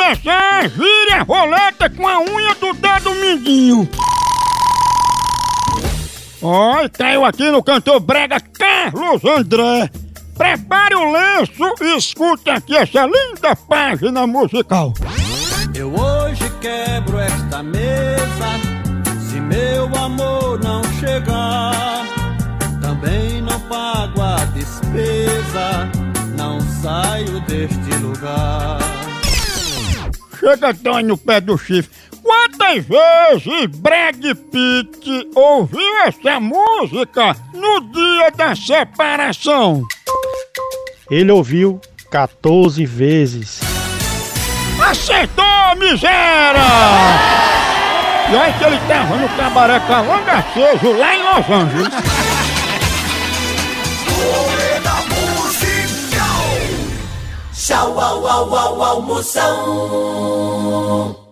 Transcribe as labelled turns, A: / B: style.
A: começar, vire a roleta com a unha do dedo mindinho. E caiu aqui no cantor brega Carlos André. Prepare o lenço e escute aqui essa linda página musical.
B: Eu hoje quebro esta mesa, se meu amor não chegar. Também não pago a despesa, não saio deste lugar.
A: Chega dói no pé do chifre. Quantas vezes Brad Pitt ouviu essa música no dia da separação?
C: Ele ouviu 14 vezes.
A: Acertou, miséria! E olha que ele tava no cabaré Calanga Aceso, lá em Los Angeles.
D: Tchau, au, au, au, almoção. Oh.